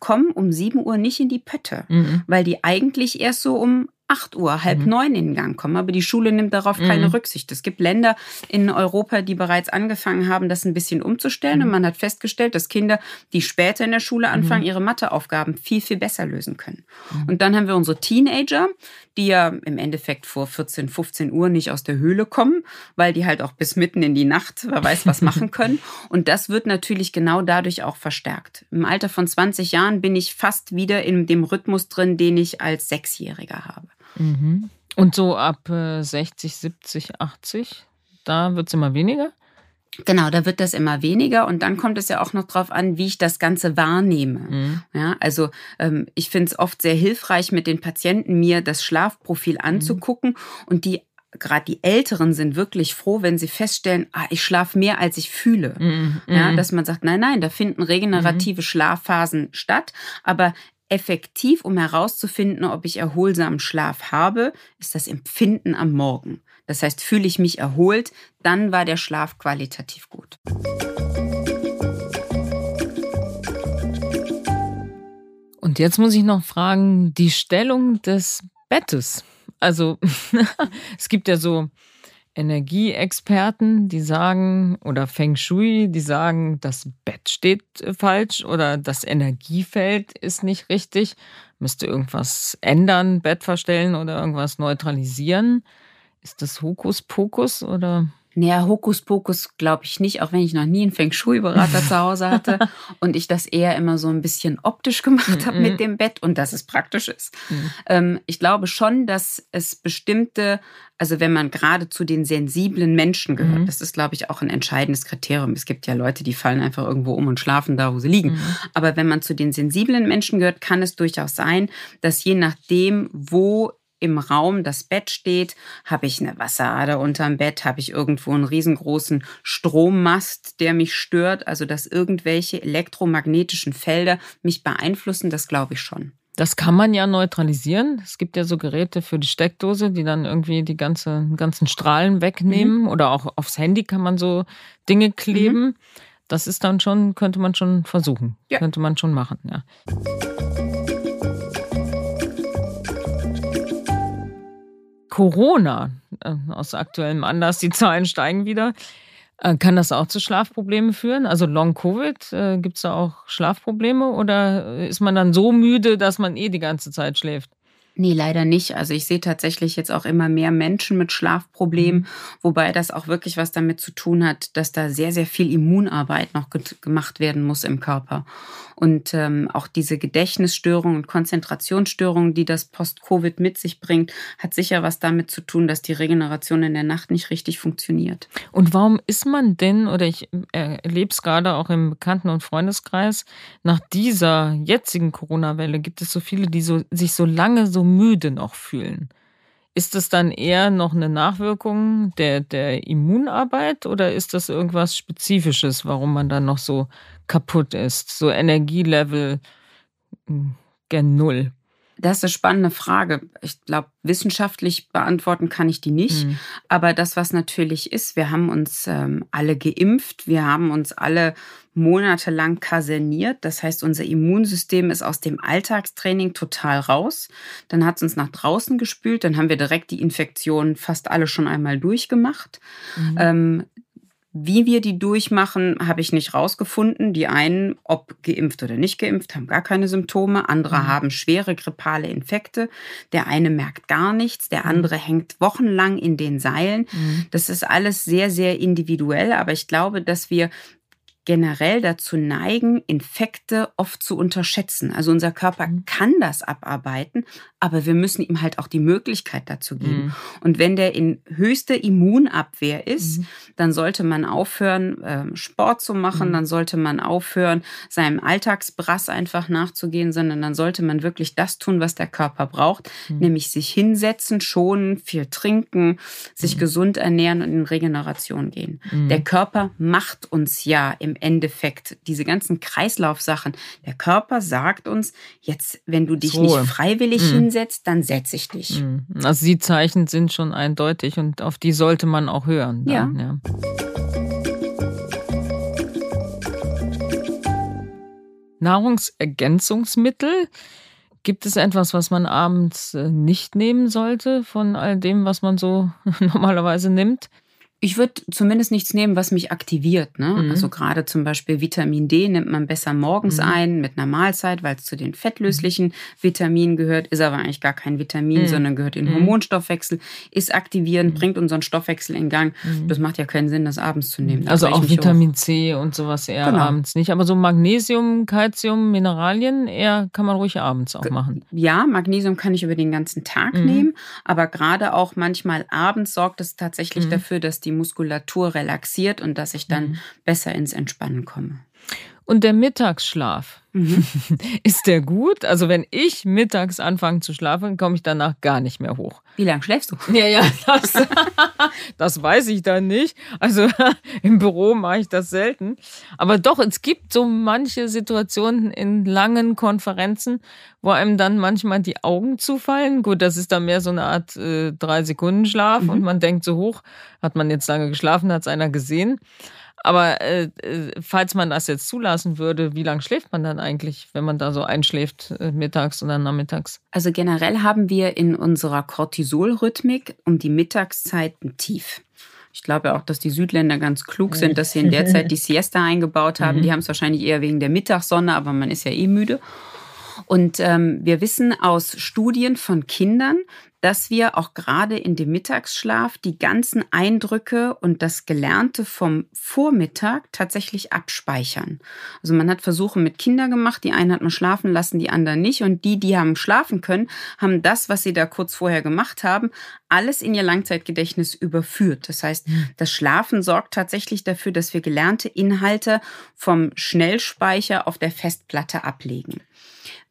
kommen um 7 Uhr nicht in die Pötte, mhm. weil die eigentlich erst so um 8 Uhr, halb mhm. neun in Gang kommen. Aber die Schule nimmt darauf keine mhm. Rücksicht. Es gibt Länder in Europa, die bereits angefangen haben, das ein bisschen umzustellen. Mhm. Und man hat festgestellt, dass Kinder, die später in der Schule anfangen, mhm. ihre Matheaufgaben viel, viel besser lösen können. Mhm. Und dann haben wir unsere Teenager, die ja im Endeffekt vor 14, 15 Uhr nicht aus der Höhle kommen, weil die halt auch bis mitten in die Nacht, wer weiß was machen können. Und das wird natürlich genau dadurch auch verstärkt. Im Alter von 20 Jahren bin ich fast wieder in dem Rhythmus drin, den ich als Sechsjähriger habe. Mhm. Und so ab 60, 70, 80, da wird es immer weniger? Genau, da wird das immer weniger und dann kommt es ja auch noch drauf an, wie ich das Ganze wahrnehme. Mhm. Ja, also ähm, ich finde es oft sehr hilfreich, mit den Patienten mir das Schlafprofil mhm. anzugucken mhm. und die gerade die Älteren sind wirklich froh, wenn sie feststellen, ah, ich schlafe mehr, als ich fühle. Mm, Ja, dass man sagt, nein, nein, da finden regenerative mm. Schlafphasen statt, aber Effektiv, um herauszufinden, ob ich erholsamen Schlaf habe, ist das Empfinden am Morgen. Das heißt, fühle ich mich erholt, dann war der Schlaf qualitativ gut. Und jetzt muss ich noch fragen, die Stellung des Bettes. Also es gibt ja so Energieexperten, die sagen, oder Feng Shui, die sagen, das Bett steht äh, falsch oder das Energiefeld ist nicht richtig, müsste irgendwas ändern, Bett verstellen oder irgendwas neutralisieren. Ist das Hokuspokus oder? Naja, Hokuspokus glaube ich nicht, auch wenn ich noch nie einen Feng Shui-Berater zu Hause hatte und ich das eher immer so ein bisschen optisch gemacht habe mit dem Bett und dass es praktisch ist. Mhm. Ähm, ich glaube schon, dass es bestimmte, also wenn man gerade zu den sensiblen Menschen gehört, das ist, glaube ich, auch ein entscheidendes Kriterium. Es gibt ja Leute, die fallen einfach irgendwo um und schlafen da, wo sie liegen. Aber wenn man zu den sensiblen Menschen gehört, kann es durchaus sein, dass je nachdem, wo im Raum das Bett steht, habe ich eine Wasserader unterm Bett, habe ich irgendwo einen riesengroßen Strommast, der mich stört, also dass irgendwelche elektromagnetischen Felder mich beeinflussen, das glaube ich schon. Das kann man ja neutralisieren. Es gibt ja so Geräte für die Steckdose, die dann irgendwie die ganze, ganzen Strahlen wegnehmen. Mhm. Oder auch aufs Handy kann man so Dinge kleben. Mhm. Das ist dann schon, könnte man schon versuchen. Ja. Könnte man schon machen, ja. Corona, äh, aus aktuellem Anlass, die Zahlen steigen wieder. Äh, kann das auch zu Schlafproblemen führen? Also Long-Covid, äh, gibt es da auch Schlafprobleme oder ist man dann so müde, dass man eh die ganze Zeit schläft? Nee, leider nicht. Also ich sehe tatsächlich jetzt auch immer mehr Menschen mit Schlafproblemen, mhm. wobei das auch wirklich was damit zu tun hat, dass da sehr, sehr viel Immunarbeit noch gemacht werden muss im Körper. Und ähm, auch diese Gedächtnisstörungen und Konzentrationsstörungen, die das Post-Covid mit sich bringt, hat sicher was damit zu tun, dass die Regeneration in der Nacht nicht richtig funktioniert. Und warum ist man denn, oder ich äh, erlebe es gerade auch im Bekannten- und Freundeskreis, nach dieser jetzigen Corona-Welle gibt es so viele, die so, sich so lange so müde noch fühlen. Ist das dann eher noch eine Nachwirkung der, der Immunarbeit oder ist das irgendwas Spezifisches, warum man dann noch so kaputt ist? So Energielevel hm, gen Null? Das ist eine spannende Frage. Ich glaube, wissenschaftlich beantworten kann ich die nicht. Mhm. Aber das, was natürlich ist, wir haben uns ähm, alle geimpft, wir haben uns alle monatelang kaserniert. Das heißt, unser Immunsystem ist aus dem Alltagstraining total raus. Dann hat es uns nach draußen gespült. Dann haben wir direkt die Infektion fast alle schon einmal durchgemacht. Mhm. Ähm, wie wir die durchmachen, habe ich nicht rausgefunden. Die einen, ob geimpft oder nicht geimpft, haben gar keine Symptome. Andere mhm. haben schwere grippale Infekte. Der eine merkt gar nichts. Der mhm. andere hängt wochenlang in den Seilen. Mhm. Das ist alles sehr, sehr individuell. Aber ich glaube, dass wir generell dazu neigen, Infekte oft zu unterschätzen. Also unser Körper mhm. kann das abarbeiten, aber wir müssen ihm halt auch die Möglichkeit dazu geben. Mhm. Und wenn der in höchster Immunabwehr ist, mhm. dann sollte man aufhören, ähm, Sport zu machen, mhm. dann sollte man aufhören, seinem Alltagsbrass einfach nachzugehen, sondern dann sollte man wirklich das tun, was der Körper braucht, mhm. nämlich sich hinsetzen, schonen, viel trinken, sich mhm. gesund ernähren und in Regeneration gehen. Der Körper macht uns ja im Endeffekt diese ganzen Kreislaufsachen. Der Körper sagt uns, jetzt, wenn du dich so. nicht freiwillig mhm. hinsetzt, dann setze ich dich. Mhm. Also die Zeichen sind schon eindeutig und auf die sollte man auch hören. Dann, ja. ja. Nahrungsergänzungsmittel. Gibt es etwas, was man abends äh, nicht nehmen sollte von all dem, was man so normalerweise nimmt? Ich würde zumindest nichts nehmen, was mich aktiviert. Ne? Mhm. Also gerade zum Beispiel Vitamin D nimmt man besser morgens mhm. ein mit einer Mahlzeit, weil es zu den fettlöslichen mhm. Vitaminen gehört, ist aber eigentlich gar kein Vitamin, mhm. sondern gehört in den mhm. Hormonstoffwechsel, ist aktivierend, mhm. bringt unseren Stoffwechsel in Gang. Das macht ja keinen Sinn, das abends zu nehmen. Da also auch Vitamin auch. C und sowas eher genau. abends nicht. Aber so Magnesium, Calcium, Mineralien eher kann man ruhig abends auch machen. Ja, Magnesium kann ich über den ganzen Tag nehmen, aber gerade auch manchmal abends sorgt es tatsächlich dafür, dass die die Muskulatur relaxiert und dass ich dann mhm. besser ins Entspannen komme. Und der Mittagsschlaf, mhm. ist der gut? Also wenn ich mittags anfange zu schlafen, komme ich danach gar nicht mehr hoch. Wie lange schläfst du? Ja, ja, das, das weiß ich dann nicht. Also im Büro mache ich das selten. Aber doch, es gibt so manche Situationen in langen Konferenzen, wo einem dann manchmal die Augen zufallen. Gut, das ist dann mehr so eine Art äh, drei Sekunden Schlaf mhm. und man denkt so hoch, hat man jetzt lange geschlafen, hat es einer gesehen. Aber äh, äh, falls man das jetzt zulassen würde, wie lange schläft man dann eigentlich, wenn man da so einschläft äh, mittags oder nachmittags? Also generell haben wir in unserer Cortisolrhythmik um die Mittagszeiten tief. Ich glaube auch, dass die Südländer ganz klug sind, dass sie in der Zeit die Siesta eingebaut haben. Mhm. Die haben es wahrscheinlich eher wegen der Mittagssonne, aber man ist ja eh müde. Und ähm, wir wissen aus Studien von Kindern, dass wir auch gerade in dem Mittagsschlaf die ganzen Eindrücke und das Gelernte vom Vormittag tatsächlich abspeichern. Also man hat Versuche mit Kindern gemacht, die einen hat man schlafen lassen, die anderen nicht. Und die, die haben schlafen können, haben das, was sie da kurz vorher gemacht haben, alles in ihr Langzeitgedächtnis überführt. Das heißt, hm. das Schlafen sorgt tatsächlich dafür, dass wir gelernte Inhalte vom Schnellspeicher auf der Festplatte ablegen.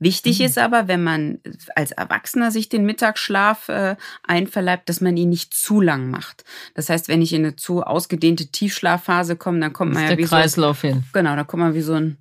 Wichtig mhm. ist aber, wenn man als Erwachsener sich den Mittagsschlaf äh, einverleibt, dass man ihn nicht zu lang macht. Das heißt, wenn ich in eine zu ausgedehnte Tiefschlafphase komme, dann kommt man ja der wie Kreislauf so, hin. Genau, da kommt man wie so ein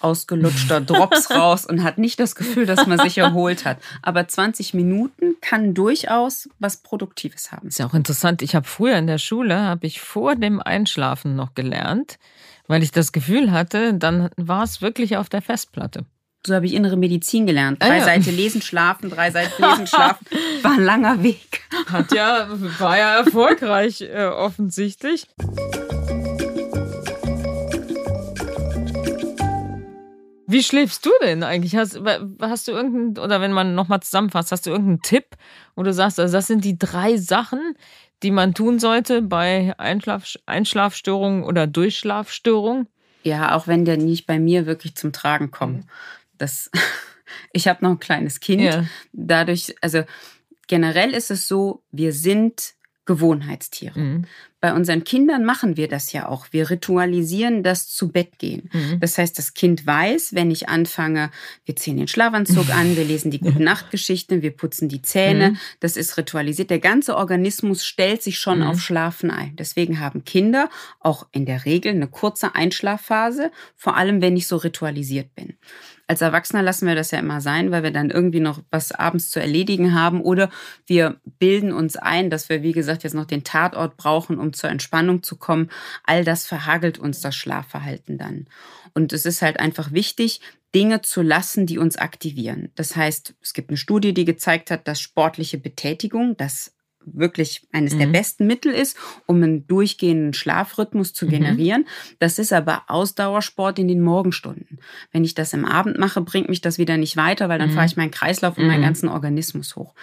ausgelutschter Drops raus und hat nicht das Gefühl, dass man sich erholt hat. Aber 20 Minuten kann durchaus was Produktives haben. Ist ja auch interessant. Ich habe früher in der Schule, habe ich vor dem Einschlafen noch gelernt, weil ich das Gefühl hatte, dann war es wirklich auf der Festplatte. So habe ich innere Medizin gelernt. Drei ah, ja. Seiten lesen, schlafen, drei Seiten lesen, schlafen. War ein langer Weg. Hat ja, war ja erfolgreich, äh, offensichtlich. Wie schläfst du denn eigentlich? Hast, hast du irgendeinen, oder wenn man nochmal zusammenfasst, hast du irgendeinen Tipp, wo du sagst, also das sind die drei Sachen, die man tun sollte bei Einschlaf, Einschlafstörungen oder Durchschlafstörungen? Ja, auch wenn der nicht bei mir wirklich zum Tragen kommt. Das, ich habe noch ein kleines Kind. Ja. Dadurch, also generell ist es so, wir sind Gewohnheitstiere. Mhm. Bei unseren Kindern machen wir das ja auch. Wir ritualisieren das zu Bett gehen. Mhm. Das heißt, das Kind weiß, wenn ich anfange, wir ziehen den Schlafanzug an, wir lesen die gute Nachtgeschichten, wir putzen die Zähne, mhm. das ist ritualisiert. Der ganze Organismus stellt sich schon mhm. auf Schlafen ein. Deswegen haben Kinder auch in der Regel eine kurze Einschlafphase, vor allem wenn ich so ritualisiert bin. Als Erwachsener lassen wir das ja immer sein, weil wir dann irgendwie noch was abends zu erledigen haben oder wir bilden uns ein, dass wir, wie gesagt, jetzt noch den Tatort brauchen, um zur Entspannung zu kommen. All das verhagelt uns das Schlafverhalten dann. Und es ist halt einfach wichtig, Dinge zu lassen, die uns aktivieren. Das heißt, es gibt eine Studie, die gezeigt hat, dass sportliche Betätigung, das wirklich eines mhm. der besten Mittel ist, um einen durchgehenden Schlafrhythmus zu mhm. generieren. Das ist aber Ausdauersport in den Morgenstunden. Wenn ich das im Abend mache, bringt mich das wieder nicht weiter, weil dann mhm. fahre ich meinen Kreislauf und meinen mhm. ganzen Organismus hoch.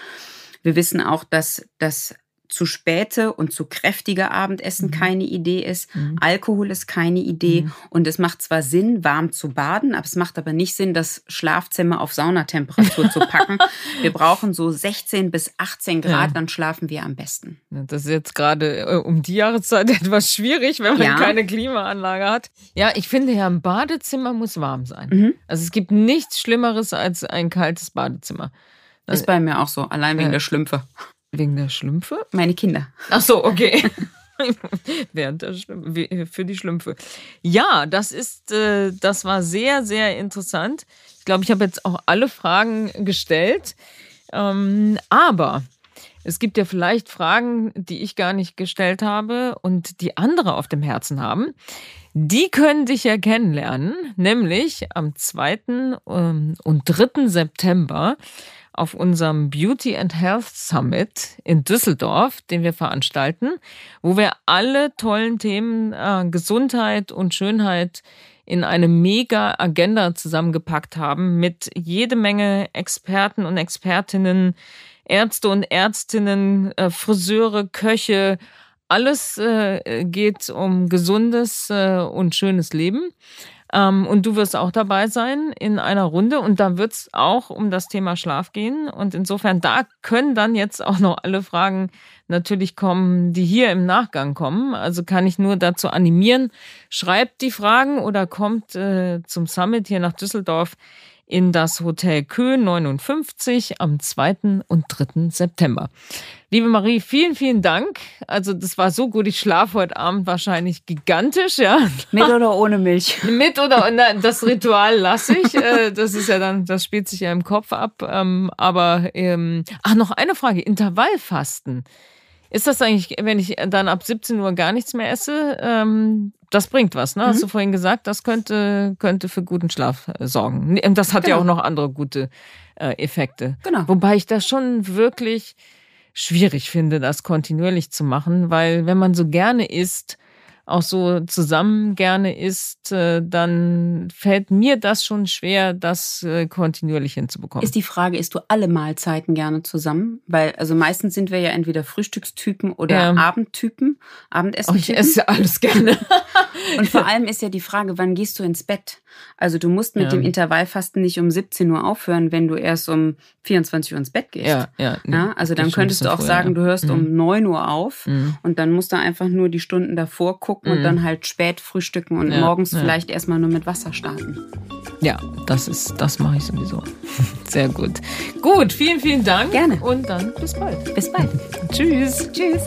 Wir wissen auch, dass das zu späte und zu kräftige Abendessen mhm. keine Idee ist. Mhm. Alkohol ist keine Idee. Mhm. Und es macht zwar Sinn, warm zu baden, aber es macht aber nicht Sinn, das Schlafzimmer auf Saunatemperatur zu packen. Wir brauchen so 16 bis 18 Grad, ja. dann schlafen wir am besten. Das ist jetzt gerade äh, um die Jahreszeit etwas schwierig, wenn man ja. keine Klimaanlage hat. Ja, ich finde ja, ein Badezimmer muss warm sein. Mhm. Also es gibt nichts Schlimmeres als ein kaltes Badezimmer. Ist bei mir auch so, allein wegen ja. der Schlümpfe. Wegen der Schlümpfe? Meine Kinder. Ach so, okay. Während der Schlümpfe, für die Schlümpfe. Ja, das ist, äh, das war sehr, sehr interessant. Ich glaube, ich habe jetzt auch alle Fragen gestellt. Ähm, aber es gibt ja vielleicht Fragen, die ich gar nicht gestellt habe und die andere auf dem Herzen haben. Die können dich ja kennenlernen, nämlich am 2. Ähm, und 3. September auf unserem Beauty and Health Summit in Düsseldorf, den wir veranstalten, wo wir alle tollen Themen äh, Gesundheit und Schönheit in eine mega Agenda zusammengepackt haben mit jede Menge Experten und Expertinnen, Ärzte und Ärztinnen, äh, Friseure, Köche, alles äh, geht um gesundes äh, und schönes Leben. Ähm, und du wirst auch dabei sein in einer Runde und da wird es auch um das Thema Schlaf gehen. Und insofern, da können dann jetzt auch noch alle Fragen natürlich kommen, die hier im Nachgang kommen. Also kann ich nur dazu animieren, schreibt die Fragen oder kommt äh, zum Summit hier nach Düsseldorf in das Hotel Kö 59 am 2. und 3. September. Liebe Marie, vielen, vielen Dank. Also das war so gut. Ich schlafe heute Abend wahrscheinlich gigantisch, ja. Mit oder ohne Milch? Mit oder ohne. Das Ritual lasse ich. Äh, das ist ja dann, das spielt sich ja im Kopf ab. Ähm, aber ähm, ach, noch eine Frage. Intervallfasten. Ist das eigentlich, wenn ich dann ab 17 Uhr gar nichts mehr esse, ähm, das bringt was, ne? Mhm. Hast du vorhin gesagt, das könnte, könnte für guten Schlaf äh, sorgen. Das hat genau. ja auch noch andere gute äh, Effekte. Genau. Wobei ich das schon wirklich schwierig finde, das kontinuierlich zu machen, weil wenn man so gerne isst, auch so zusammen gerne isst, äh, dann fällt mir das schon schwer, das äh, kontinuierlich hinzubekommen. Ist die Frage, isst du alle Mahlzeiten gerne zusammen? Weil, also meistens sind wir ja entweder Frühstückstypen oder ja. Abendtypen, Abendessen. Oh, ich esse alles gerne. Und vor allem ist ja die Frage, wann gehst du ins Bett? Also du musst mit ja. dem Intervallfasten nicht um 17 Uhr aufhören, wenn du erst um 24 Uhr ins Bett gehst. Ja, ja. ja also dann könntest du auch vorher, sagen, du hörst mhm. um 9 Uhr auf mhm. und dann musst du einfach nur die Stunden davor gucken mhm. und dann halt spät frühstücken und morgens vielleicht erstmal nur mit Wasser starten. Ja, das ist, das mache ich sowieso. Sehr gut. Gut, vielen, vielen Dank. Gerne. Und dann bis bald. Bis bald. Tschüss. Tschüss.